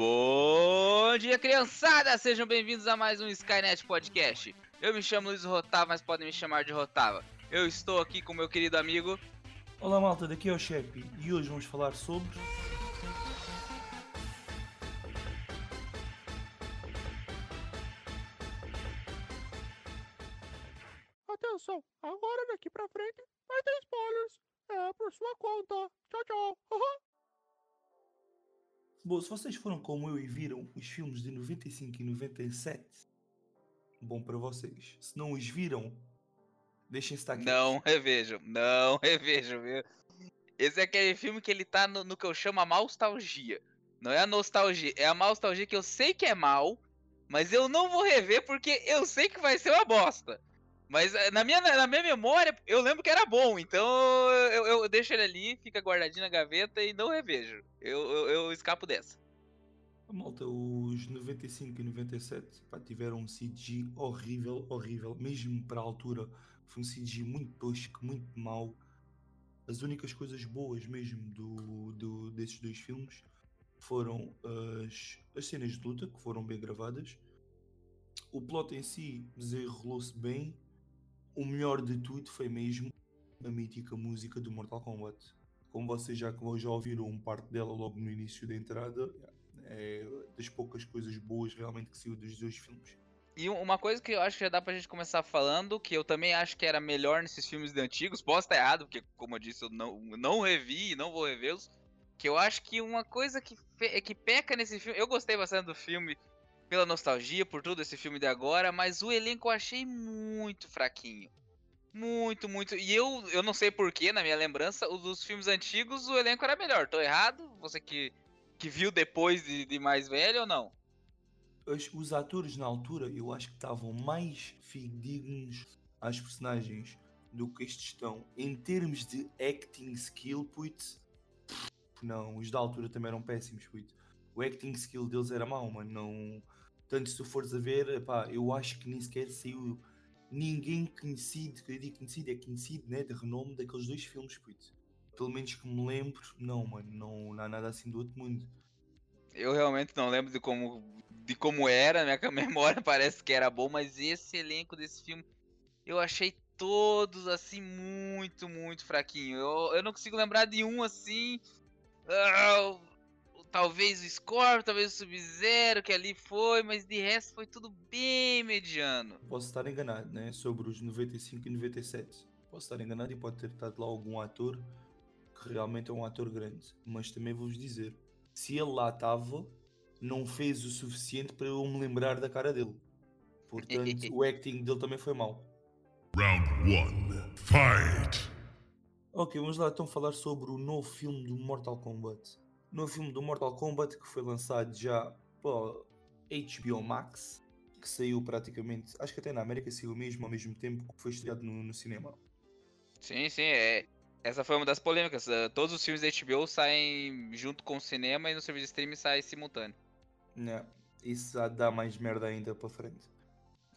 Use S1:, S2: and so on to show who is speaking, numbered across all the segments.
S1: Bom dia, criançada! Sejam bem-vindos a mais um Skynet Podcast. Eu me chamo Luiz Rotava, mas podem me chamar de Rotava. Eu estou aqui com meu querido amigo.
S2: Olá malta, daqui é o Chepe e hoje vamos falar sobre. Bom, se vocês foram como eu e viram os filmes de 95 e 97, bom para vocês. Se não os viram, deixem estar aqui.
S1: Não revejam, não revejam, viu? Esse é aquele filme que ele tá no, no que eu chamo a nostalgia. Não é a nostalgia, é a nostalgia que eu sei que é mal, mas eu não vou rever porque eu sei que vai ser uma bosta. Mas eh, na minha, na minha memória, eu lembro que era bom, então eu, eu deixo ele ali, fica guardadinho na gaveta e não revejo. Eu, eu, eu escapo dessa.
S2: Malta, os 95 e 97 pá, tiveram um CG horrível, horrível, mesmo para a altura. Foi um CG muito tosco, muito mau. As únicas coisas boas mesmo do, do, desses dois filmes foram as, as cenas de luta, que foram bem gravadas. O plot em si desenrolou-se bem. O melhor de tudo foi mesmo a mítica música do Mortal Kombat. Como vocês já, já ouviram um parte dela logo no início da entrada, é das poucas coisas boas realmente que saiu dos dois filmes.
S1: E uma coisa que eu acho que já dá pra gente começar falando, que eu também acho que era melhor nesses filmes de antigos, posso estar errado, porque como eu disse, eu não, não revi e não vou revê-los, que eu acho que uma coisa que, que peca nesse filme, eu gostei bastante do filme pela nostalgia, por tudo esse filme de agora, mas o elenco eu achei muito fraquinho. Muito, muito. E eu, eu não sei porquê, na minha lembrança, os dos filmes antigos o elenco era melhor. Tô errado? Você que, que viu depois de, de mais velho ou não?
S2: Os, os atores na altura eu acho que estavam mais fidedignos às personagens do que estes estão. Em termos de acting skill, putz, não, os da altura também eram péssimos, putz. O acting skill deles era mau, mano. Não... Tanto se tu fores a ver, epá, eu acho que nem sequer saiu ninguém conhecido, que eu digo conhecido, é conhecido, né, de renome daqueles dois filmes, putz. Pelo menos que me lembro, não, mano, não, não há nada assim do outro mundo.
S1: Eu realmente não lembro de como, de como era, minha memória parece que era bom, mas esse elenco desse filme eu achei todos assim muito, muito fraquinho. Eu, eu não consigo lembrar de um assim. Uh, talvez o Scorpion, talvez o Sub-Zero, que ali foi, mas de resto foi tudo bem mediano.
S2: Posso estar enganado, né? Sobre os 95 e 97. Posso estar enganado e pode ter estado lá algum ator que realmente é um ator grande. Mas também vou-vos dizer: se ele lá estava, não fez o suficiente para eu me lembrar da cara dele. Portanto, o acting dele também foi mau. Round 1 Fight! Ok, vamos lá então falar sobre o novo filme do Mortal Kombat no filme do Mortal Kombat que foi lançado já para HBO Max, que saiu praticamente, acho que até na América saiu mesmo ao mesmo tempo que foi estreado no, no cinema.
S1: Sim, sim, é. Essa foi uma das polêmicas. Eh, todos os filmes da HBO saem junto com o cinema e no serviço de streaming sai simultâneo.
S2: Não, isso já dá mais merda ainda para frente.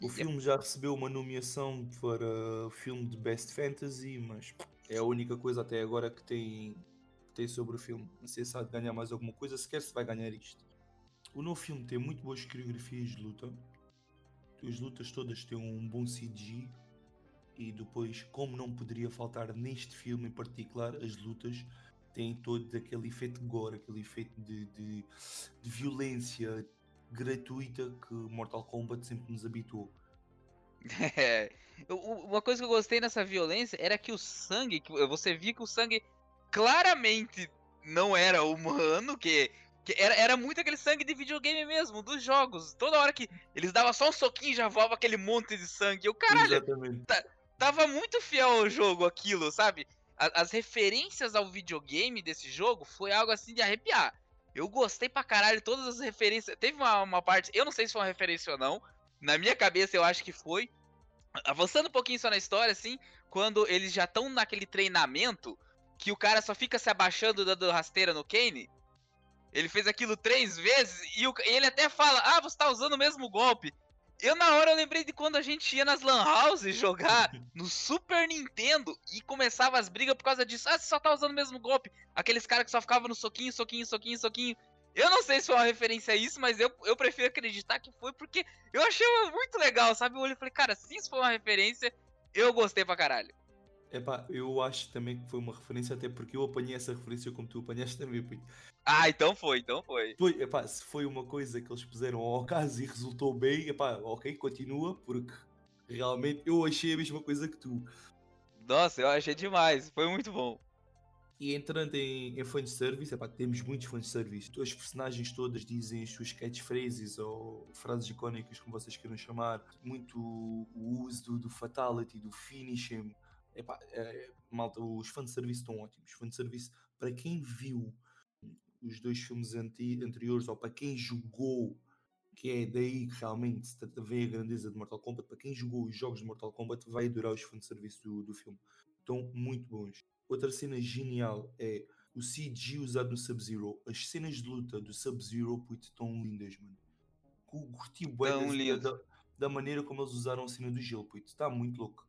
S2: O filme já recebeu uma nomeação para o filme de Best Fantasy, mas é a única coisa até agora que tem tem sobre o filme. Não sei se há de ganhar mais alguma coisa, sequer se vai ganhar isto. O novo filme tem muito boas coreografias de luta. As lutas todas têm um bom CG. E depois, como não poderia faltar neste filme em particular, as lutas têm todo aquele efeito gore, aquele efeito de, de, de violência gratuita que Mortal Kombat sempre nos habituou.
S1: É. Uma coisa que eu gostei nessa violência era que o sangue, que você via que o sangue claramente não era humano, que, que era, era muito aquele sangue de videogame mesmo, dos jogos. Toda hora que eles davam só um soquinho e já voava aquele monte de sangue. Eu, caralho, tá, tava muito fiel ao jogo aquilo, sabe? as referências ao videogame desse jogo foi algo assim de arrepiar. Eu gostei pra caralho todas as referências. Teve uma, uma parte, eu não sei se foi uma referência ou não. Na minha cabeça eu acho que foi. Avançando um pouquinho só na história, assim, quando eles já estão naquele treinamento, que o cara só fica se abaixando dando rasteira no Kane. Ele fez aquilo três vezes e o, ele até fala: Ah, você tá usando o mesmo golpe. Eu, na hora, eu lembrei de quando a gente ia nas Lan House jogar no Super Nintendo e começava as brigas por causa disso. Ah, você só tá usando o mesmo golpe. Aqueles caras que só ficavam no soquinho, soquinho, soquinho, soquinho. Eu não sei se foi uma referência a isso, mas eu, eu prefiro acreditar que foi porque eu achei muito legal, sabe? Eu olhei e falei, cara, se isso foi uma referência, eu gostei pra caralho.
S2: Epá, eu acho também que foi uma referência, até porque eu apanhei essa referência como tu apanhaste também, puto.
S1: Ah, então foi, então foi.
S2: Foi, epá, se foi uma coisa que eles puseram ao caso e resultou bem, epá, ok, continua, porque realmente eu achei a mesma coisa que tu.
S1: Nossa, eu achei demais, foi muito bom.
S2: E entrando em, em fanservice, epá, temos muitos fanservice. As personagens todas dizem as suas catchphrases ou frases icónicas, como vocês queiram chamar. Muito o uso do, do fatality, do finishing. Epá, é, malta, os fanservice estão ótimos. Fanservice, para quem viu os dois filmes anti, anteriores, ou para quem jogou, que é daí que realmente vê a grandeza de Mortal Kombat, para quem jogou os jogos de Mortal Kombat, vai adorar os fanservice do, do filme. Estão muito bons. Outra cena genial é o CG usado no Sub-Zero. As cenas de luta do Sub-Zero estão lindas, mano. Curti bué da, da, maneira como eles usaram a cena do gelo. Está muito louco.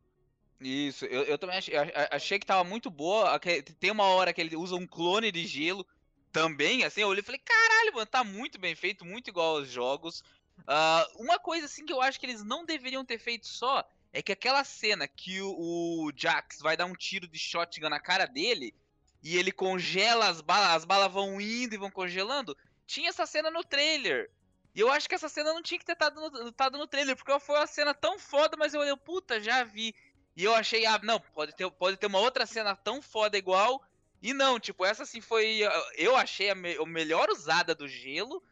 S1: Isso, eu, eu também achei, achei que tava muito boa. Tem uma hora que ele usa um clone de gelo também, assim, eu olhei e falei, caralho, mano, tá muito bem feito, muito igual aos jogos. Uh, uma coisa, assim, que eu acho que eles não deveriam ter feito só é que aquela cena que o, o Jax vai dar um tiro de shotgun na cara dele e ele congela as balas, as balas vão indo e vão congelando, tinha essa cena no trailer. E eu acho que essa cena não tinha que ter estado no, tado no trailer, porque foi uma cena tão foda, mas eu olhei, puta, já vi. E eu achei, ah, não, pode ter, pode ter uma outra cena tão foda igual. E não, tipo, essa sim foi. Eu achei a, me, a melhor usada do gelo.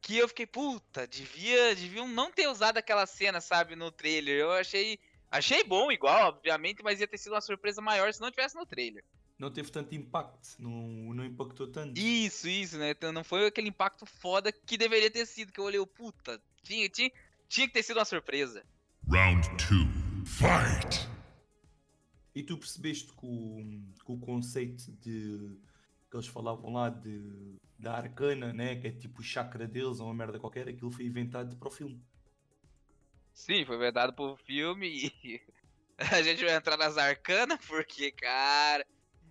S1: Que eu fiquei, puta, devia, deviam não ter usado aquela cena, sabe, no trailer. Eu achei. Achei bom, igual, obviamente, mas ia ter sido uma surpresa maior se não tivesse no trailer.
S2: Não teve tanto impacto, não, não impactou tanto.
S1: Isso, isso, né? Então não foi aquele impacto foda que deveria ter sido, que eu olhei, puta, tinha, tinha, tinha que ter sido uma surpresa. Round 2,
S2: fight! E tu percebeste que o, que o conceito de que eles falavam lá de da arcana, né? Que é tipo o chakra deles ou uma merda qualquer, aquilo foi inventado para o filme.
S1: Sim, foi inventado pro filme e a gente vai entrar nas arcanas porque, cara,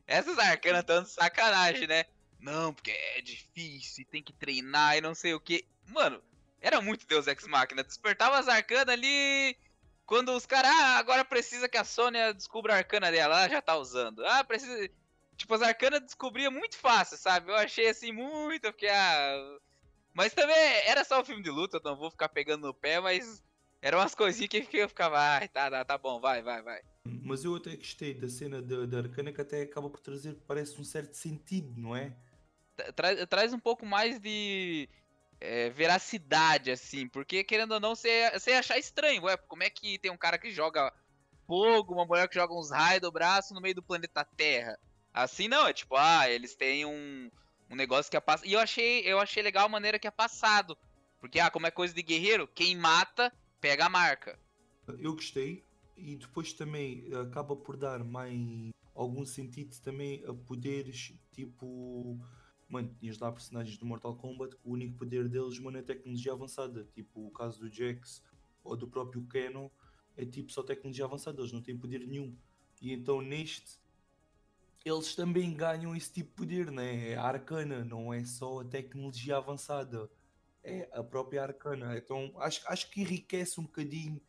S1: essas arcanas estão de sacanagem, né? Não, porque é difícil, tem que treinar e não sei o que. Mano, era muito Deus Ex Machina. Despertava as arcanas ali quando os caras, ah, agora precisa que a Sônia descubra a arcana dela, ela já tá usando. Ah, precisa. Tipo, as arcanas descobria muito fácil, sabe? Eu achei assim muito, porque ah. Mas também era só um filme de luta, não vou ficar pegando no pé, mas eram umas coisinhas que eu ficava, ah, tá, tá, tá bom, vai, vai, vai.
S2: Mas eu até gostei da cena da, da arcana que até acaba por trazer, parece um certo sentido, não é?
S1: Tra traz um pouco mais de é, veracidade, assim, porque querendo ou não, você, ia achar estranho, ué, como é que tem um cara que joga fogo, uma mulher que joga uns raios do braço no meio do planeta Terra? Assim não, é tipo, ah, eles têm um, um negócio que é passado. E eu achei, eu achei legal a maneira que é passado. Porque, ah, como é coisa de guerreiro, quem mata, pega a marca.
S2: Eu gostei, e depois também acaba por dar mais algum sentido também a poderes tipo mano, tinhas lá personagens do Mortal Kombat, o único poder deles, mano, é tecnologia avançada. Tipo o caso do Jax ou do próprio Keno, é tipo só tecnologia avançada, eles não têm poder nenhum. E então neste, eles também ganham esse tipo de poder, né? É a arcana, não é só a tecnologia avançada, é a própria arcana. Então acho, acho que enriquece um bocadinho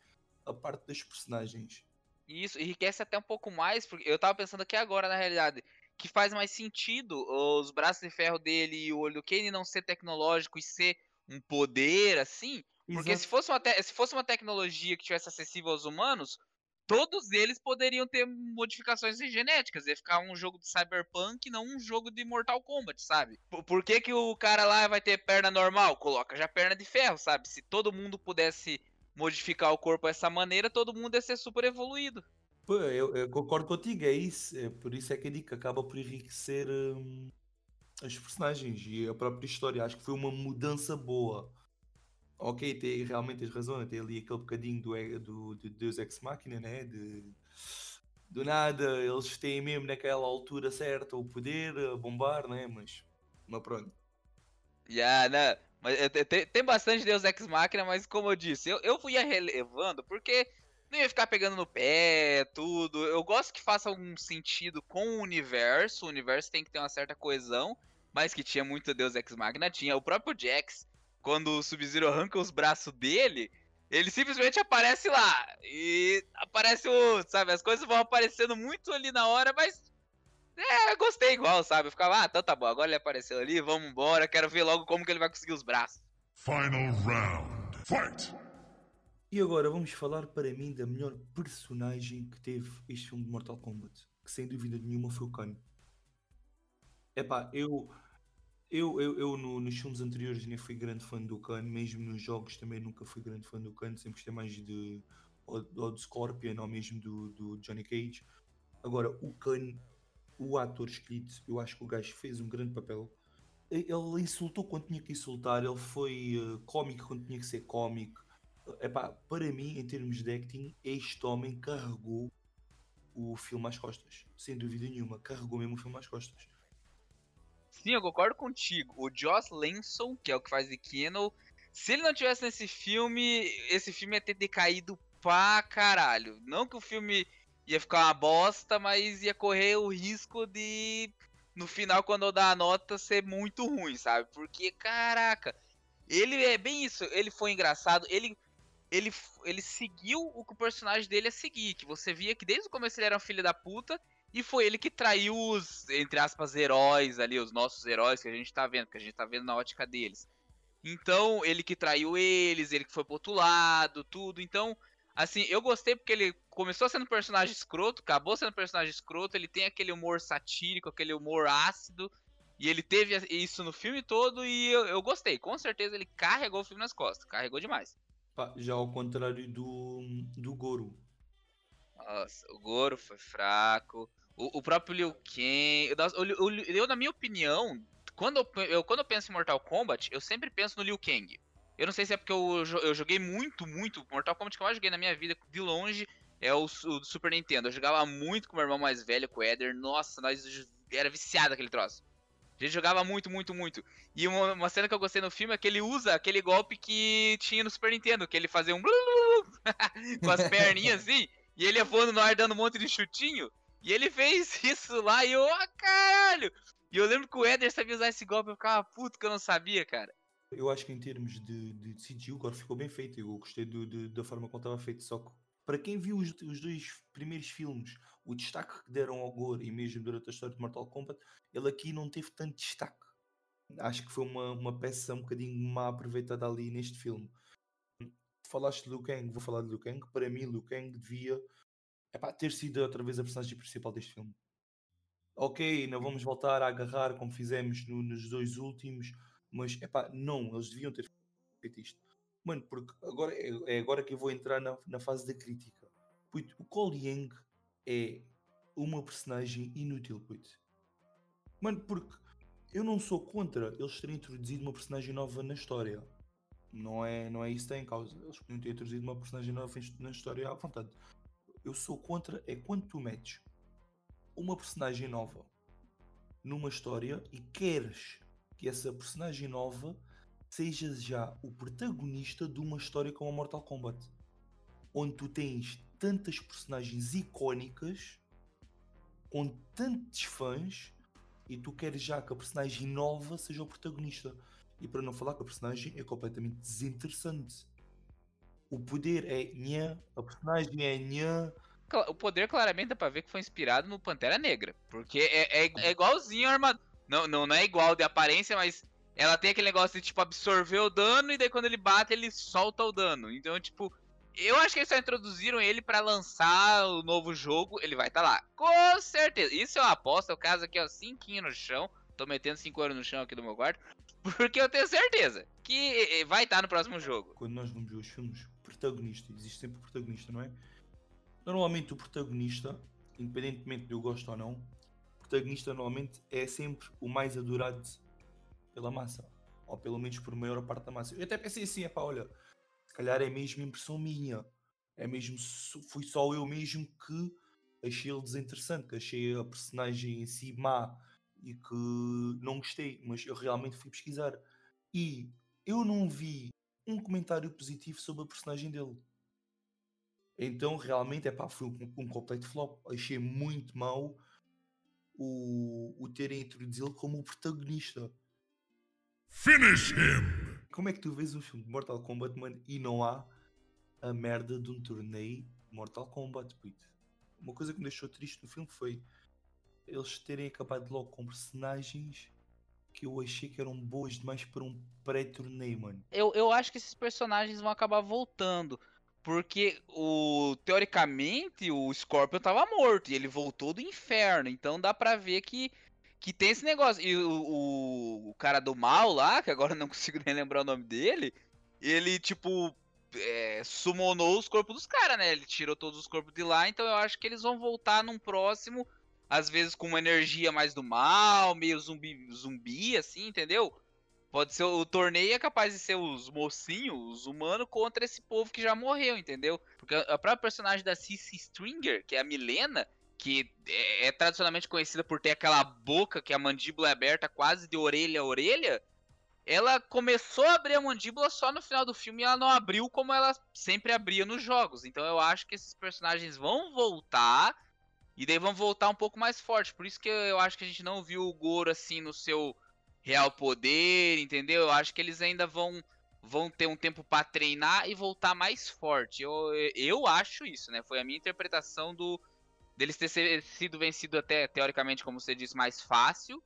S2: a parte das personagens.
S1: Isso, enriquece até um pouco mais, porque eu tava pensando aqui agora, na realidade que faz mais sentido os braços de ferro dele e o olho do Kane não ser tecnológico e ser um poder assim. Porque se fosse, uma se fosse uma tecnologia que tivesse acessível aos humanos, todos eles poderiam ter modificações genéticas. Ia ficar um jogo de Cyberpunk, não um jogo de Mortal Kombat, sabe? Por, por que, que o cara lá vai ter perna normal? Coloca já perna de ferro, sabe? Se todo mundo pudesse modificar o corpo dessa maneira, todo mundo ia ser super evoluído.
S2: Pô, eu, eu concordo contigo, é isso. É por isso é que a dica acaba por enriquecer hum, as personagens e a própria história. Acho que foi uma mudança boa. Ok, tem, realmente tens razão, tem ali aquele bocadinho do, do, do Deus Ex Machina, né? De, do nada, eles têm mesmo naquela altura certa o poder a bombar, né? Mas, mas pronto.
S1: Yeah, né? Mas, é, tem, tem bastante Deus Ex Machina, mas como eu disse, eu, eu fui relevando porque não ia ficar pegando no pé, tudo. Eu gosto que faça algum sentido com o universo. O universo tem que ter uma certa coesão. mas que tinha muito Deus Ex Machina. Tinha o próprio Jax, quando o Sub-Zero arranca os braços dele, ele simplesmente aparece lá. E aparece o. Sabe, as coisas vão aparecendo muito ali na hora, mas. É, gostei igual, sabe? Eu ficava, ah, então tá bom, agora ele apareceu ali, vamos embora, quero ver logo como que ele vai conseguir os braços.
S3: Final round. Fight!
S2: E agora vamos falar para mim da melhor personagem que teve este filme de Mortal Kombat, que sem dúvida nenhuma foi o Kano. Epá, eu, eu, eu, eu no- nos filmes anteriores nem fui grande fã do Kano, mesmo nos jogos também nunca fui grande fã do Kano, sempre gostei mais de, ou, ou do Scorpion ou mesmo do, do Johnny Cage. Agora, o Kano, o ator escrito, eu acho que o gajo fez um grande papel. Ele insultou quando tinha que insultar, ele foi eh, cómico quando tinha que ser cómico. Epá, para mim, em termos de acting, este homem carregou o filme às costas. Sem dúvida nenhuma, carregou mesmo o filme às costas.
S1: Sim, eu concordo contigo. O Joss Lenson, que é o que faz de Keno, se ele não tivesse nesse filme, esse filme ia ter decaído pra caralho. Não que o filme ia ficar uma bosta, mas ia correr o risco de, no final, quando eu dar a nota, ser muito ruim, sabe? Porque, caraca, ele é bem isso. Ele foi engraçado, ele. Ele, ele seguiu o que o personagem dele ia seguir. Que você via que desde o começo ele era um filho da puta. E foi ele que traiu os, entre aspas, heróis ali, os nossos heróis que a gente tá vendo, que a gente tá vendo na ótica deles. Então, ele que traiu eles, ele que foi pro outro lado, tudo. Então, assim, eu gostei porque ele começou sendo um personagem escroto, acabou sendo um personagem escroto, ele tem aquele humor satírico, aquele humor ácido. E ele teve isso no filme todo e eu, eu gostei. Com certeza ele carregou o filme nas costas, carregou demais.
S2: Pá, já ao contrário do, do Goro.
S1: Nossa, o Goro foi fraco. O, o próprio Liu Kang. O Liu- eu, na minha opinião, quando eu, eu- quando eu penso em Mortal Kombat, eu sempre penso no Liu Kang. Eu não sei se é porque eu, eu joguei muito, muito. Mortal Kombat que eu mais joguei na minha vida, de longe, é o, o Super Nintendo. Eu jogava muito com meu irmão mais velho, com o Eder. Nossa, nós era viciado aquele troço. A gente jogava muito, muito, muito. E uma, uma cena que eu gostei no filme é que ele usa aquele golpe que tinha no Super Nintendo, que ele fazia um com as perninhas assim, e ele ia voando no ar dando um monte de chutinho. E ele fez isso lá e eu, ah, caralho! E eu lembro que o Eder sabia usar esse golpe, eu ficava puto que eu não sabia, cara.
S2: Eu acho que em termos de, de CGI o ficou bem feito. Eu gostei do- da forma como estava feito. Só que para quem viu os, os dois primeiros filmes, o destaque que deram ao Goro e mesmo durante a história de Mortal Kombat, ele aqui não teve tanto destaque. Acho que foi uma, uma peça um bocadinho má aproveitada ali neste filme. Falaste de Liu Kang, vou falar de Liu Kang. Para mim, Liu Kang devia epá, ter sido outra vez a personagem principal deste filme. Ok, não vamos voltar a agarrar como fizemos no- nos dois últimos, mas epá, não, eles deviam ter feito isto. Mano, porque agora é, é agora que eu vou entrar na, na fase da crítica. Puto, o Cole Yang é uma personagem inútil, puto. Mano, porque eu não sou contra eles terem introduzido uma personagem nova na história. Não é, não é isso que está em causa. Eles podiam ter introduzido uma personagem nova na história à vontade. Eu sou contra é quando tu metes uma personagem nova numa história e queres que essa personagem nova seja já o protagonista de uma história como a Mortal Kombat, onde tu tens tantas personagens icónicas com tantos fãs e tu queres já que a personagem nova seja o protagonista. E para não falar que a personagem é completamente desinteressante. O poder é nhã, a personagem é nhã,
S1: O poder claramente dá pra ver que foi inspirado no Pantera Negra. Porque é, é, é igualzinho a armadura. Não, não, não é igual de aparência, mas ela tem aquele negócio de, tipo, absorver o dano e daí quando ele bate, ele solta o dano. Então, tipo, eu acho que eles só introduziram ele pra lançar o novo jogo. Ele vai estar lá. Com certeza. Isso é uma aposta. O caso aqui, ó, cinquinho no chão. Tô metendo 5 euros no chão aqui do meu quarto. Porque eu tenho certeza que vai estar no próximo jogo.
S2: quando nós vamos ver os filmes, protagonista, existe sempre o protagonista, não é? Normalmente o protagonista, independentemente de eu gosto ou não, o protagonista normalmente é sempre o mais adorado pela massa. Ou pelo menos por maior parte da massa. Eu até pensei assim, é pá, olha, calhar é mesmo impressão minha. É mesmo, fui só eu mesmo que achei ele desinteressante, que achei a personagem em si má e que não gostei, mas eu realmente fui pesquisar. E eu não vi um comentário positivo sobre a personagem dele. Então realmente é pá, foi um, um completo flop. Achei muito mau. o, o terem introduzido ele como o protagonista.
S3: Finish him!
S2: Como é que tu vês um filme de Mortal Kombat, mano, e não há a merda de um torneio Mortal Kombat, puto? Uma coisa que me deixou triste no filme foi eles terem acabado logo com personagens que eu achei que eram boas demais para um pré-torneio, mano.
S1: Eu, eu acho que esses personagens vão acabar voltando. Porque o teoricamente o Scorpion tava morto e ele voltou do inferno. Então dá pra ver que, que tem esse negócio. E o, o, o cara do mal lá, que agora não consigo nem lembrar o nome dele, ele tipo é, summonou os corpos dos caras, né? Ele tirou todos os corpos de lá. Então eu acho que eles vão voltar num próximo. Às vezes com uma energia mais do mal, meio zumbi, zumbi assim, entendeu? Pode ser o torneio é capaz de ser os mocinhos, os humanos, contra esse povo que já morreu, entendeu? Porque a própria personagem da Cissy Stringer, que é a Milena, que é, é tradicionalmente conhecida por ter aquela boca que a mandíbula é aberta quase de orelha a orelha, ela começou a abrir a mandíbula só no final do filme e ela não abriu como ela sempre abria nos jogos. Então eu acho que esses personagens vão voltar e daí vão voltar um pouco mais forte. Por isso que eu acho que a gente não viu o Goro assim no seu real poder, entendeu? Eu acho que eles ainda vão vão ter um tempo para treinar e voltar mais forte. Eu, eu acho isso, né? Foi a minha interpretação do deles ter sido vencido até teoricamente, como você disse, mais fácil.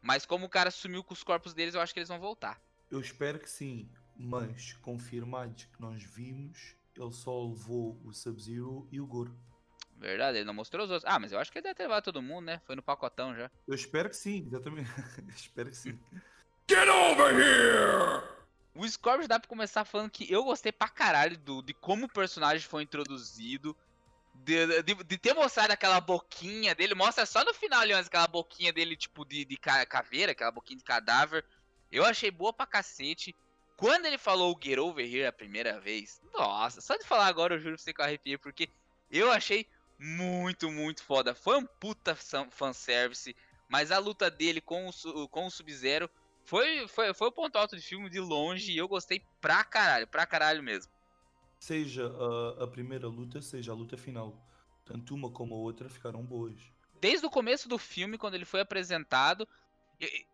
S1: Mas como o cara sumiu com os corpos deles, eu acho que eles vão voltar.
S2: Eu espero que sim, mas confirmados que nós vimos, ele só levou o Sub-Zero e o Goro.
S1: Verdade, ele não mostrou os outros. Ah, mas eu acho que ele deve ter levado todo mundo, né? Foi no pacotão já.
S2: Eu espero que sim, exatamente. espero que sim.
S3: Get over here!
S1: O Scorpion dá pra começar falando que eu gostei pra caralho do, de como o personagem foi introduzido. De, de, de, ter mostrado aquela boquinha dele, mostra só no final, Leões, aquela boquinha dele, tipo, de, de caveira, aquela boquinha de cadáver. Eu achei boa pra cacete. Quando ele falou o Get Over Here a primeira vez, nossa, só de falar agora eu juro pra você que eu arrepiei, porque eu achei muito, muito foda. Foi um puta fanservice, mas a luta dele com o, com o Sub-Zero foi, foi, foi o ponto alto de filme de longe e eu gostei pra caralho, pra caralho mesmo.
S2: Seja a, a primeira luta, seja a luta final. Tanto uma como a outra ficaram boas.
S1: Desde o começo do filme, quando ele foi apresentado,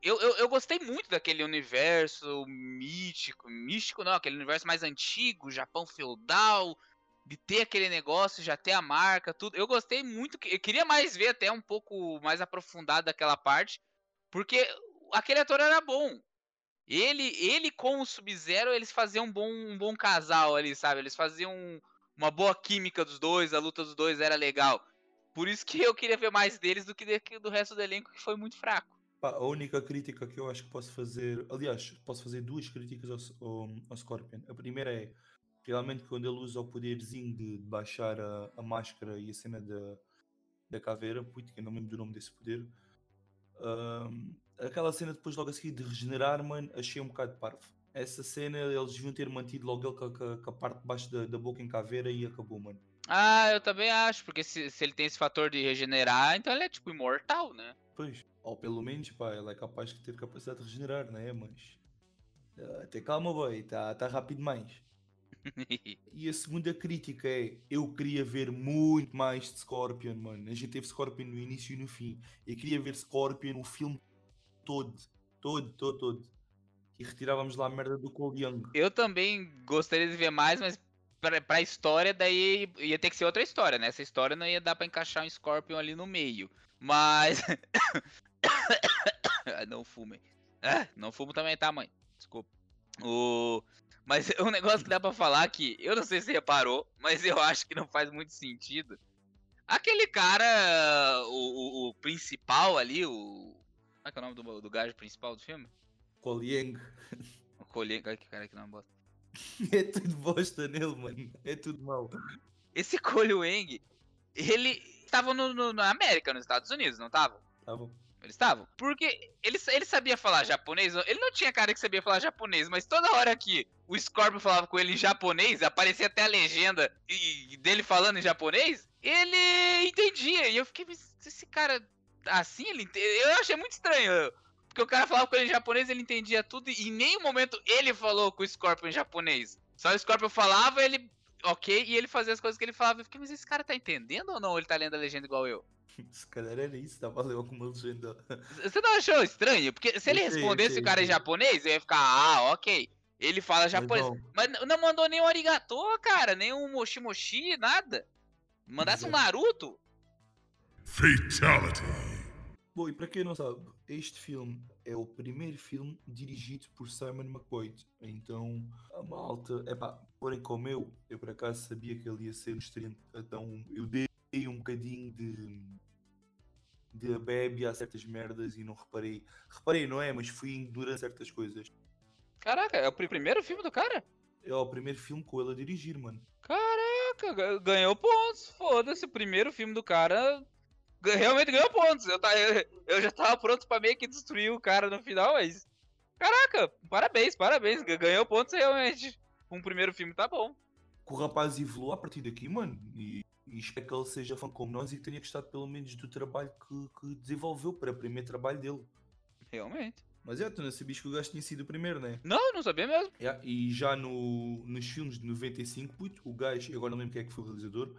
S1: eu, eu, eu, gostei muito daquele universo místico, místico não, aquele universo mais antigo, Japão feudal, de ter aquele negócio, já ter a marca, tudo. Eu gostei muito, eu queria mais ver até um pouco mais aprofundado daquela parte, porque aquele ator era bom. Ele, ele com o Sub-Zero, eles faziam um bom, um bom casal ali, sabe? Eles faziam uma boa química dos dois, a luta dos dois era legal. Por isso que eu queria ver mais deles do que do resto do elenco, que foi muito fraco.
S2: a única crítica que eu acho que posso fazer, aliás, posso fazer duas críticas ao, ao, ao Scorpion. A primeira é realmente quando ele usa o poderzinho de, de baixar a, a, máscara e a cena da, da caveira, puto, que eu não lembro do nome desse poder, um, aquela cena depois logo a seguir de regenerar, mano, achei um bocado parvo. Essa cena eles deviam ter mantido logo ele com, com, com a parte de baixo da, da, boca em caveira e acabou, mano.
S1: Ah, eu também acho, porque se, se ele tem esse fator de regenerar, então ele é tipo imortal, né?
S2: Pois, ou pelo menos, pá, ele é capaz de ter capacidade de regenerar, né? Mas. Uh, até calma, boy, tá, tá rápido demais. e a segunda crítica é: eu queria ver muito mais de Scorpion, mano. A gente teve Scorpion no início e no fim. Eu queria ver Scorpion no filme todo, todo, todo, todo. E retirávamos lá a merda do Cole.
S1: Eu também gostaria de ver mais, mas pra, pra história, daí ia ter que ser outra história, né? Essa história não ia dar pra encaixar um Scorpion ali no meio. Mas. não fumem. Ah, não fumo também, tá, mãe? Desculpa. O. Mas um negócio que dá pra falar que eu não sei se reparou, mas eu acho que não faz muito sentido. Aquele cara, o, o, o principal ali, o. É que é o nome do, do gajo principal do filme?
S2: Kolieng.
S1: O ai que cara que não bosta.
S2: é tudo bosta nele, mano. É tudo mal.
S1: Esse Kolieng, ele tava no, no, na América, nos Estados Unidos, não tava?
S2: Tava.
S1: Eles estavam? Porque ele, ele sabia falar japonês. Ele não tinha cara que sabia falar japonês, mas toda hora que o Scorpion falava com ele em japonês, aparecia até a legenda e, dele falando em japonês, ele entendia. E eu fiquei, esse cara assim, ele Eu achei muito estranho. Porque o cara falava com ele em japonês, ele entendia tudo, e em nenhum momento ele falou com o Scorpion em japonês. Só o Scorpion falava, ele. Ok, e ele fazia as coisas que ele falava. Eu fiquei, mas esse cara tá entendendo ou não? Ele tá lendo a legenda igual eu?
S2: Se calhar era isso, estava a ler alguma legenda.
S1: Você não achou estranho? Porque se ele respondesse o cara em japonês, eu ia ficar, ah, ok. Ele fala
S2: Mas
S1: japonês.
S2: não,
S1: Mas, n- não mandou nem um arigato, cara. Nem um moshi moshi, nada. Mandasse um. Naruto.
S3: Fatality.
S2: Bom, e para quem não sabe, este filme é o primeiro filme dirigido por Simon McBoyd. Então, a malta, epá, porém como eu, eu por acaso sabia que ele ia ser estreante, então eu dei um bocadinho de de bebe a certas merdas e não reparei. Reparei, não é? Mas fui ignorando certas coisas.
S1: Caraca, é o pri- primeiro filme do cara?
S2: É o primeiro filme com ele a dirigir, mano.
S1: Caraca, ga- ganhou pontos. Foda-se, o primeiro filme do cara realmente ganhou pontos. Eu, tá, eu, eu já tava pronto pra meio que destruir o cara no final, mas. Caraca, parabéns, parabéns. ga- Ganhou pontos realmente. Um primeiro filme tá bom.
S2: Que o rapaz evoluiu a partir daqui, mano. E, e espero que ele seja fã como nós e que tenha gostado pelo menos do trabalho que, que desenvolveu para o primeiro trabalho dele.
S1: Realmente.
S2: Mas é, tu não sabias que o gajo tinha sido o primeiro, né?
S1: Não, não sabia mesmo.
S2: Yeah, e já no, nos filmes de 95, puto, o gajo, agora não lembro quem é que foi o realizador,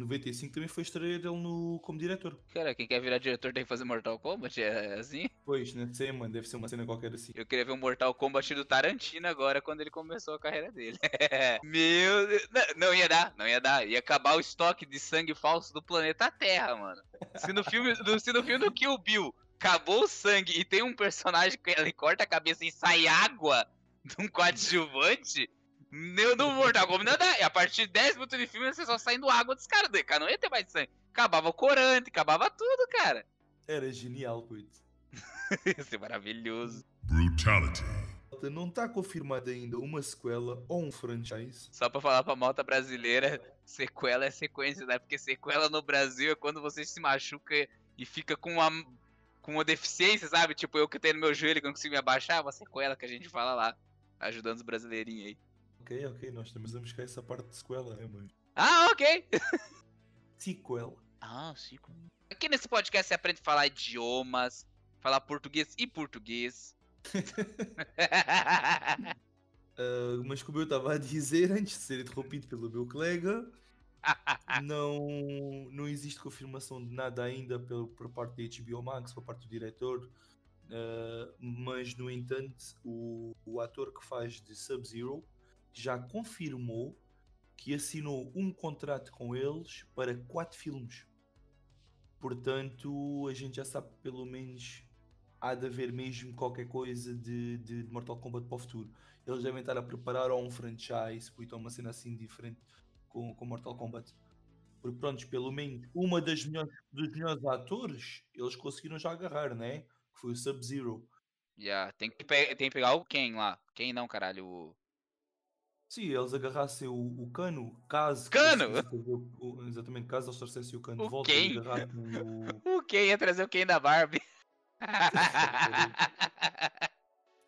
S2: 95 também foi estreia dele no, como diretor.
S1: Cara, quem quer virar diretor tem que fazer Mortal Kombat, é assim?
S2: Pois, não sei, mano, deve ser uma cena qualquer assim.
S1: Eu queria ver um Mortal Kombat do Tarantino agora, quando ele começou a carreira dele. Meu Deus. Não, não ia dar, não ia dar. Ia acabar o estoque de sangue falso do planeta Terra, mano. Se no filme, no, se no filme do Kill Bill acabou o sangue e tem um personagem que ele corta a cabeça e sai água de um coadjuvante, no, no Mortal Kombat dar. E a partir de 10 minutos de filme você só saindo água dos caras. daí, Cara, não ia ter mais sangue. Acabava o corante, acabava tudo, cara.
S2: Era genial, puto.
S1: Ia ser maravilhoso.
S3: Brutality.
S2: Não está confirmada ainda uma sequela ou um franchise.
S1: Só pra falar pra malta brasileira, sequela é sequência, né? Porque sequela no Brasil é quando você se machuca e fica com uma, com uma deficiência, sabe? Tipo, eu que tenho no meu joelho que não consigo me abaixar, é uma sequela que a gente fala lá, ajudando os brasileirinhos aí.
S2: Ok, ok, nós também vamos buscar essa parte de sequela, é, mano.
S1: Ah, ok!
S2: Sequel.
S1: Ah, sim. Aqui nesse podcast você aprende a falar idiomas, falar português e português.
S2: Ah, mas como eu estava a dizer, antes de ser interrompido pelo meu colega, não, não existe confirmação de nada ainda pelo, por parte da HBO Max, por parte do diretor. ah, mas, no entanto, o, o ator que faz de Sub-Zero já confirmou que assinou um contrato com eles para quatro filmes. Portanto, a gente já sabe pelo menos há de haver mesmo qualquer coisa de, de Mortal Kombat para o futuro. Eles devem estar a preparar ou um franchise, ou então uma cena assim diferente com, com Mortal Kombat. Porque pronto, pelo menos uma das melhores, dos melhores atores eles conseguiram já agarrar, né? Que foi o Sub-Zero.
S1: Já, tem, que tem que pegar o lá. Quem não, caralho? O...
S2: Se eles agarrassem o, o Cano, caso.
S1: Cano?
S2: o- exatamente, caso eles trouxessem o Cano
S1: O
S2: de volta
S1: quem?
S2: e agarrassem o.
S1: O Ken ia trazer o Ken da Barbie.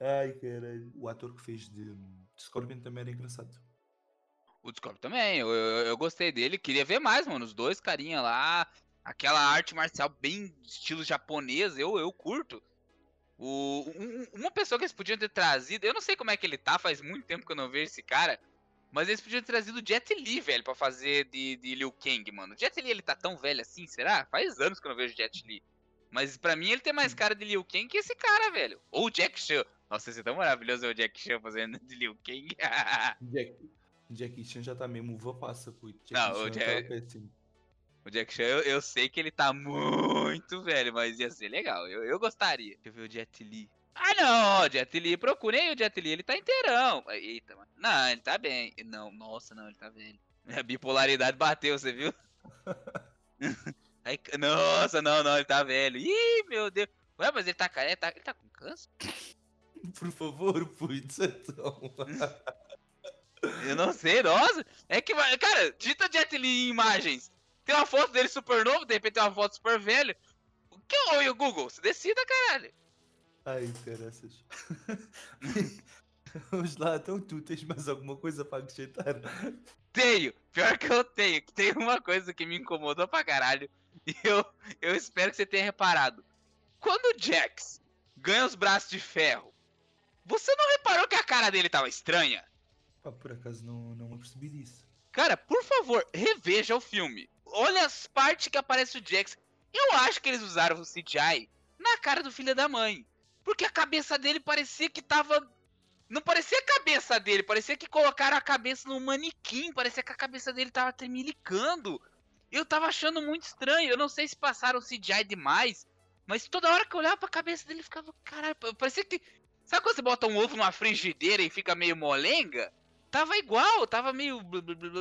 S2: Ai caralho. O ator que fez de, de Scorpion também era engraçado.
S1: O Discord também, eu, eu, eu gostei dele, queria ver mais, mano. Os dois carinha lá, aquela arte marcial bem estilo japonês, eu, eu curto. O, um- uma pessoa que eles podiam ter trazido, eu não sei como é que ele tá, faz muito tempo que eu não vejo esse cara, mas eles podiam ter trazido o Jet Li, velho, pra fazer de, de Liu Kang, mano. O Jet Li, ele tá tão velho assim, será? Faz anos que eu não vejo o Jet Li. Mas pra mim ele tem mais cara de Liu Kang que esse cara, velho. Ou o Jack Chan. Nossa, isso é tão maravilhoso ver o Jack Chan fazendo de Liu Kang.
S2: Jack, Jackie Chan já tá mesmo uva passa, puto. Jackie
S1: Não, o
S2: Chan
S1: Jack-
S2: tá.
S1: O Jack Chan, eu, eu sei que ele tá muito velho, mas ia ser legal. Eu, eu gostaria. Deixa eu ver o Jet Li. Ah, não, Jet Li. Procurei o Jet Li, ele tá inteirão. Eita, mano. Não, ele tá bem. Não, nossa, não, ele tá velho. A bipolaridade bateu, você viu? Nossa, não, não, ele tá velho. Ih, meu Deus. Ué, mas ele tá, ca- ele tá, ele tá com câncer?
S2: Por favor, putz, então.
S1: Eu não sei, nossa. É que, vai- cara, digita Jet Li em imagens. Tem uma foto dele super novo, de repente tem uma foto super velho. O que é o Google? Se decida, caralho.
S2: Ai, caraças. Vamos lá, então tu tens mais alguma coisa para acrescentar?
S1: Tenho, pior que eu tenho. que Tem uma coisa que me incomodou pra caralho. E eu, eu espero que você tenha reparado. Quando o Jax ganha os braços de ferro, você não reparou que a cara dele tava estranha?
S2: Pá, por acaso não, não percebi disso.
S1: Cara, por favor, reveja o filme. Olha as partes que aparece o Jax. Eu acho que eles usaram o CGI na cara do filho da mãe. Porque a cabeça dele parecia que tava. Não parecia a cabeça dele, parecia que colocaram a cabeça no manequim, parecia que a cabeça dele tava tremilicando. Eu tava achando muito estranho, eu não sei se passaram CGI demais, mas toda hora que eu olhava pra cabeça dele ficava, caralho, parecia que. Sabe quando você bota um ovo numa frigideira e fica meio molenga? Tava igual, tava meio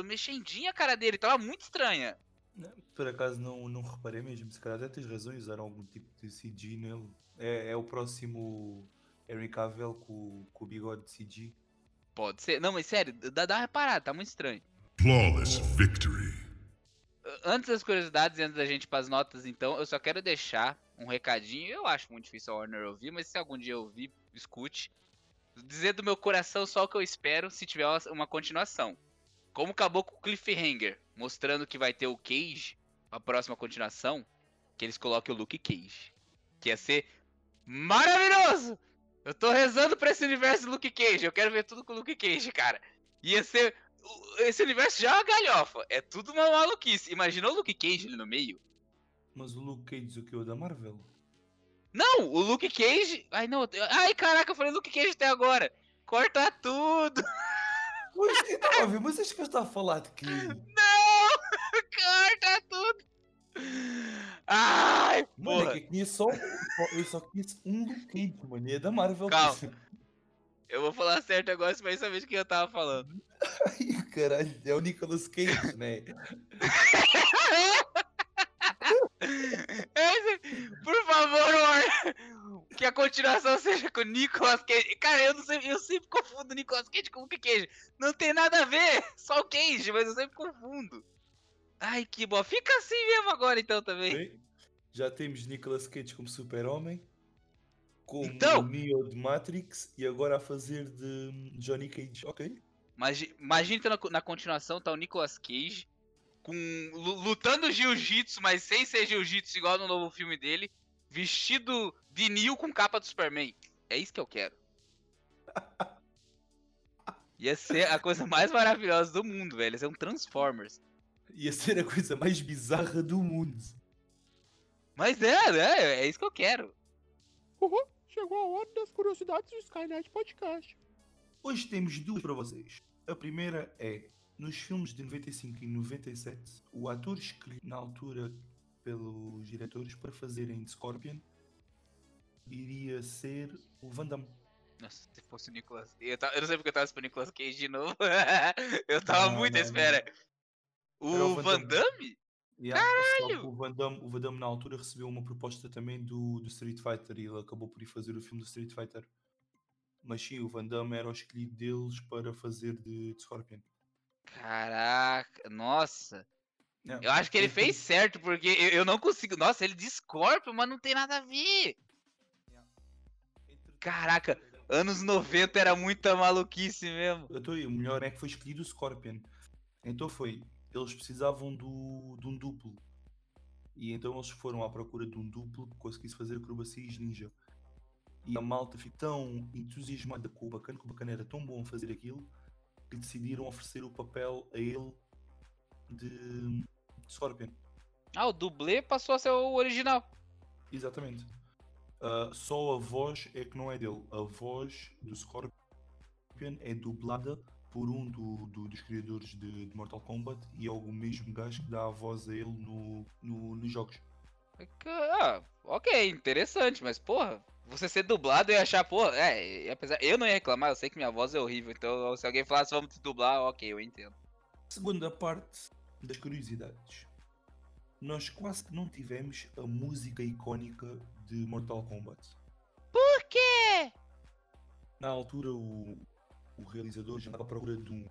S1: mexendinha a cara dele, tava muito estranha.
S2: Não, Por acaso não, não reparei mesmo, se calhar até tens razão, usaram algum tipo de CG nele. É, é o próximo Henry Cavill com, com o bigode de CG.
S1: Pode ser. Não, mas sério, dá, dá uma reparada, tá muito estranho.
S3: Flawless victory.
S1: Antes das curiosidades e antes da gente ir pras notas, então, eu só quero deixar um recadinho. Eu acho muito difícil a Warner ouvir, mas se algum dia eu ouvir, escute. Dizer do meu coração só o que eu espero se tiver uma continuação. Como acabou com o Cliffhanger, mostrando que vai ter o Cage, a próxima continuação, que eles coloquem o Luke Cage. Que ia ser maravilhoso! Eu tô rezando pra esse universo Luke Cage, eu quero ver tudo com o Luke Cage, cara. Ia ser. Esse universo já é uma galhofa, é tudo uma maluquice. Imaginou o Luke Cage ali no meio?
S2: Mas o Luke Cage, o que? O da Marvel?
S1: Não, o Luke Cage. Ai, não. Ai, caraca, eu falei Luke Cage até agora. Corta tudo.
S2: Mas, então, a ver, mas acho que eu estava a falar de que.
S1: Não! Corta tudo. Ai,
S2: Mano, é que eu conheço só, eu só conheço um Luke Cage, mano, e é da Marvel.
S1: Calma. Eu vou falar certo agora, você vai saber de quem eu tava falando.
S2: Ai, caralho, é o Nicolas Cage, né?
S1: Por favor, Warner, que a continuação seja com o Nicolas Cage. Cara, eu não sei, eu sempre confundo Nicolas Cage com o Luke Cage. Não tem nada a ver, só o Cage, mas eu sempre confundo. Ai, que bom. Fica assim mesmo agora então também.
S2: Bem, Já temos Nicolas Cage como super-homem, como
S1: Então!
S2: o Neo de Matrix e agora a fazer de Johnny Cage. Ok.
S1: Magi- Imagina então na, na continuação tá o Nicolas Cage com lu- lutando jiu-jitsu, mas sem ser jiu-jitsu igual no novo filme dele, vestido de Neo com capa do Superman. É isso que eu quero. Ia ser a coisa mais maravilhosa do mundo, velho. Ia ser um Transformers.
S2: Ia ser a coisa mais bizarra do mundo.
S1: Mas é, é, é isso que eu quero.
S4: Uhum, chegou a hora das curiosidades do Skynet Podcast.
S2: Hoje temos duas para vocês. A primeira é, nos filmes de 95 e 97, o ator escolhido na altura pelos diretores para fazerem de Scorpion iria ser o Van Damme.
S1: Nossa, se fosse o Nicolas. Eu, eu não sei porque eu tava esperando o Nicolas Cage de novo. eu tava
S2: Não,
S1: muito à espera.
S2: Era
S1: O
S2: o Van
S1: Van
S2: Damme.
S1: Damme?
S2: Yeah, que O Van, Damme, o Van Damme na altura recebeu uma proposta também do, do Street Fighter e ele acabou por ir fazer o filme do Street Fighter. Mas sim, o Van Damme era o escolhido deles para fazer de, de Scorpion.
S1: Caraca, nossa.
S2: Yeah.
S1: Eu acho que ele fez certo, porque eu, eu não consigo. Nossa, ele Scorpion, mas não tem nada a ver. Caraca, anos 90 era muita maluquice mesmo.
S2: Eu tô aí, o melhor é que foi escolhido o Scorpion. Então foi, eles precisavam do, de um duplo. E então eles foram à procura de um duplo que conseguisse fazer acrobacias ninja. E a malta ficou tão entusiasmada com o bacana, que o bacana era tão bom a fazer aquilo, que decidiram oferecer o papel a ele de Scorpion.
S1: Ah, o dublê passou a ser o original.
S2: Exatamente. Ah, só a voz é que não é dele. A voz do Scorpion é dublada por um do- do- dos criadores de, de Mortal Kombat e é o mesmo gajo que dá a voz a ele no, no- nos jogos.
S1: Ah, ok, interessante, mas porra, você ser dublado ia achar, porra, é, e apesar. Eu não ia reclamar, eu sei que minha voz é horrível, então se alguém falasse vamos te dublar, ok, eu entendo.
S2: Segunda parte das curiosidades. Nós quase que não tivemos a música icónica de Mortal Kombat.
S1: Por quê?
S2: Na altura, o, o realizador já estava à procura de, um-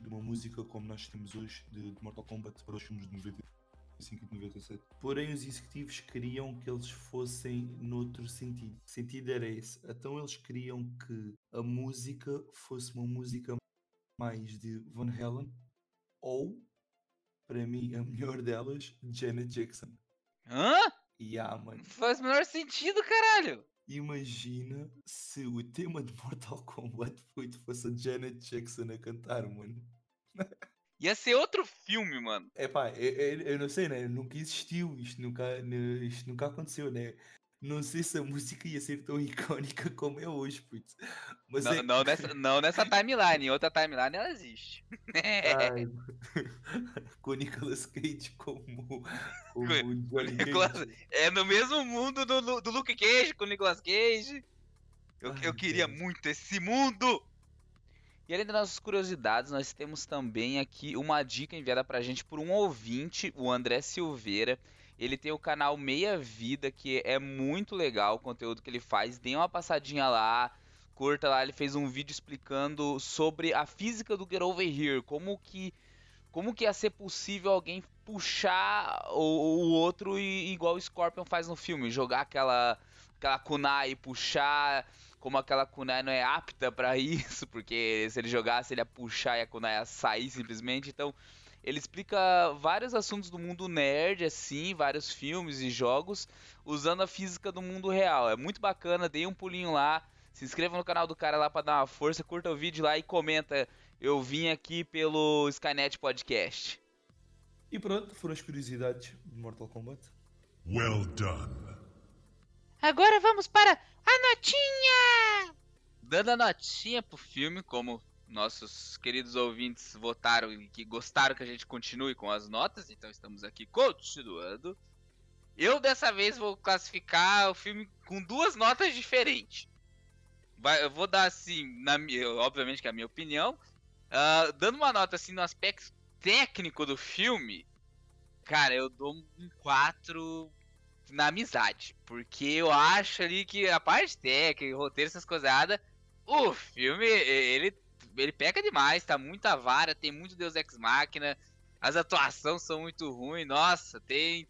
S2: de uma música como nós temos hoje de, de Mortal Kombat para os filmes de 95 e de 97. Porém, os executivos queriam que eles fossem noutro sentido. O sentido era esse. Então, eles queriam que a música fosse uma música mais de Van Halen ou, para mim, a melhor delas, Janet Jackson.
S1: Hã?
S2: E ah, mano.
S1: Faz o menor sentido, caralho.
S2: Imagina se o tema de Mortal Kombat foi- fosse a Janet Jackson a cantar, mano.
S1: Ia ser outro filme, mano.
S2: É pá, eu, eu- eu não sei, né? Nunca existiu, isto nunca, isto nunca aconteceu, né? Não sei se a música ia ser tão icónica como é hoje, putz. Mas
S1: Não,
S2: é
S1: não nessa, não nessa timeline, em outra timeline ela existe.
S2: Ai, com o Nicolas Cage como, como o Johnny
S1: Nicolas-
S2: Cage.
S1: É no mesmo mundo do, do Luke Cage com o Nicolas Cage. Eu,
S2: Ai,
S1: eu queria
S2: Deus.
S1: muito esse mundo! E além das nossas curiosidades, nós temos também aqui uma dica enviada pra gente por um ouvinte, o André Silveira. Ele tem o canal Meia Vida, que é muito legal o conteúdo que ele faz. Dê uma passadinha lá, curta lá. Ele fez um vídeo explicando sobre a física do Get Over Here, como que como que ia ser possível alguém puxar o, o outro e, igual o Scorpion faz no filme, jogar aquela aquela kunai e puxar, como aquela kunai não é apta pra isso, porque se ele jogasse ele ia puxar e a kunai ia sair simplesmente. Então, ele explica vários assuntos do mundo nerd assim, vários filmes e jogos usando a física do mundo real. É muito bacana, dê um pulinho lá. Se inscreva no canal do cara lá pra dar uma força, curta o vídeo lá e comenta eu vim aqui pelo Skynet Podcast.
S2: E pronto, foram as curiosidades de Mortal Kombat.
S3: Well done.
S1: Agora vamos para a notinha! Dando a notinha pro filme, como nossos queridos ouvintes votaram e que gostaram que a gente continue com as notas, então estamos aqui continuando. Eu dessa vez vou classificar o filme com duas notas diferentes. Vai- eu vou dar assim, na, obviamente que é a minha opinião, ah, dando uma nota assim no aspecto técnico do filme, cara, eu dou um 4 na amizade. Porque eu acho ali que a parte técnica, roteiro, essas coisadas, o filme, ele, ele peca demais, tá muita vara, tem muito Deus Ex Machina, as atuações são muito ruins, nossa, tem.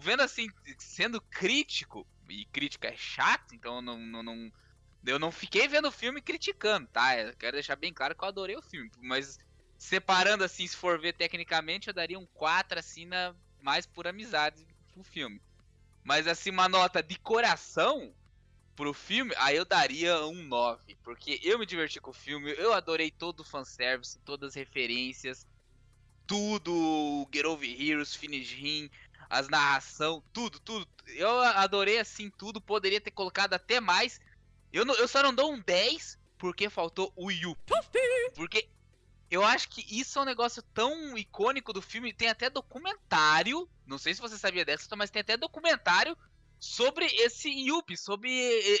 S1: Vendo assim, sendo crítico, e crítica é chato, então não, não, não- eu não fiquei vendo o filme criticando, tá? Eu quero deixar bem claro que eu adorei o filme, mas separando assim, se for ver tecnicamente, eu daria um 4 assim na mais por amizade pro filme. Mas assim, uma nota de coração pro filme, aí eu daria um 9. Porque eu me diverti com o filme, eu adorei todo o fanservice, todas as referências, tudo, o Get Over Heroes, Finish Him, as narração, tudo, tudo. Eu adorei assim tudo, poderia ter colocado até mais. Eu, não- eu só não dou um 10 porque faltou o Yuppie. Porque eu acho que isso é um negócio tão icônico do filme. Tem até documentário. Não sei se você sabia dessa, mas tem até documentário sobre esse Yuppie, sobre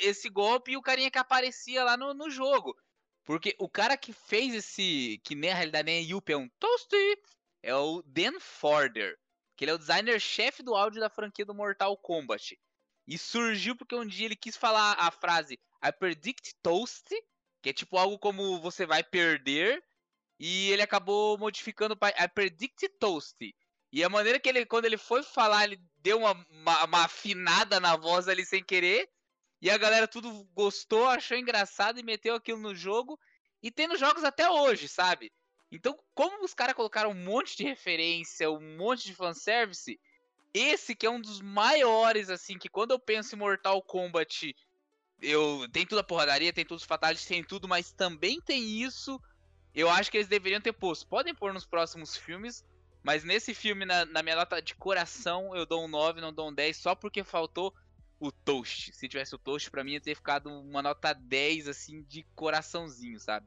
S1: esse golpe e o carinha que aparecia lá no, no jogo. Porque o cara que fez esse. Que nem a realidade nem é Yuppie, é um Toasty. É o Dan Forder. Que ele é o designer-chefe do áudio da franquia do Mortal Kombat. E surgiu porque um dia ele quis falar a frase I predict toast, que é tipo algo como você vai perder, e ele acabou modificando para I predict toast. E a maneira que ele, quando ele foi falar, ele deu uma, uma, uma afinada na voz ali sem querer, e a galera tudo gostou, achou engraçado e meteu aquilo no jogo, e tem nos jogos até hoje, sabe? Então, como os caras colocaram um monte de referência, um monte de fanservice, esse que é um dos maiores, assim, que quando eu penso em Mortal Kombat, eu tem tudo a porradaria, tem tudo os fatalities, tem tudo, mas também tem isso. Eu acho que eles deveriam ter posto. Podem pôr nos próximos filmes, mas nesse filme, na, na minha nota de coração, eu dou um 9, não dou um 10, só porque faltou o Toast. Se tivesse o Toast, pra mim ia ter ficado uma nota 10, assim, de coraçãozinho, sabe?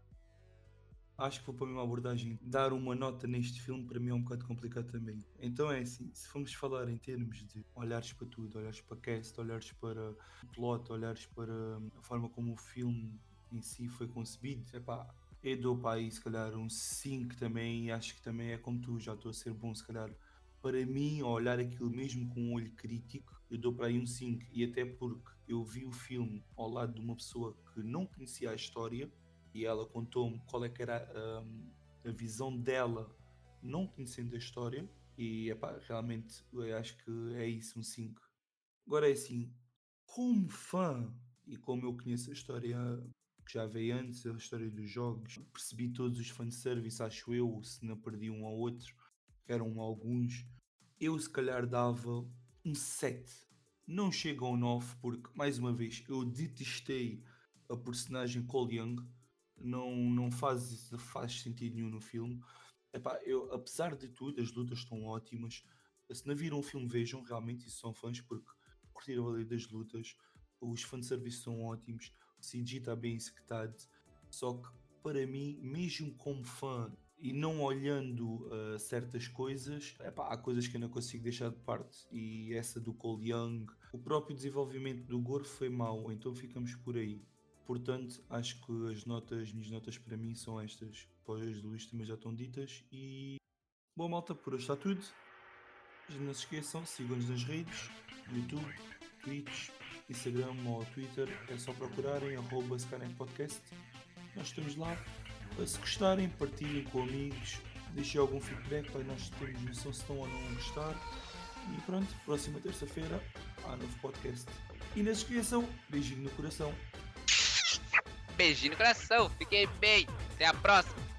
S2: Acho que vou para a mesma abordagem. Dar uma nota neste filme para mim é um bocado complicado também. Então é assim, se formos falar em termos de olhares para tudo, olhares para cast, olhares para plot, olhares para a forma como o filme em si foi concebido, epá, eu dou para aí se calhar um 5 também e acho que também é como tu, já estou a ser bom se calhar. Para mim, olhar aquilo mesmo com um olho crítico, eu dou para aí um 5 e até porque eu vi o filme ao lado de uma pessoa que não conhecia a história e ela contou-me qual é que era hum, a visão dela não conhecendo a história e epá, realmente eu acho que é isso, um 5. Agora é assim, como fã e como eu conheço a história que já veio antes, a história dos jogos, percebi todos os fanservice, acho eu, se não perdi um ao outro, eram alguns, eu se calhar dava um 7. Não chega ao 9 porque, mais uma vez, eu detestei a personagem Cole Young, não, não faz, faz sentido nenhum no filme. Epá, eu, apesar de tudo, as lutas estão ótimas. Se não viram o filme, vejam realmente, isso são fãs, porque curtiram a lei das lutas. Os fanservice são ótimos, CG está bem executado. Só que, para mim, mesmo como fã e não olhando uh, certas coisas, epá, há coisas que eu não consigo deixar de parte. E essa do Cole Young, o próprio desenvolvimento do Gore foi mau, então ficamos por aí. Portanto, acho que as notas, as minhas notas para mim são estas. Pois as do Luís também já estão ditas. E. Bom, malta, por hoje está tudo. Não se esqueçam, sigam-nos nas redes: YouTube, Twitch, Instagram ou Twitter. É só procurarem arroba Podcast. Nós estamos lá. Se gostarem, partilhem com amigos. Deixem algum feedback para nós termos noção se estão ou não a gostar. E pronto, próxima terça-feira há novo podcast. E não se esqueçam, beijinho no coração.
S1: Beijinho no coração, fiquem bem, até a próxima.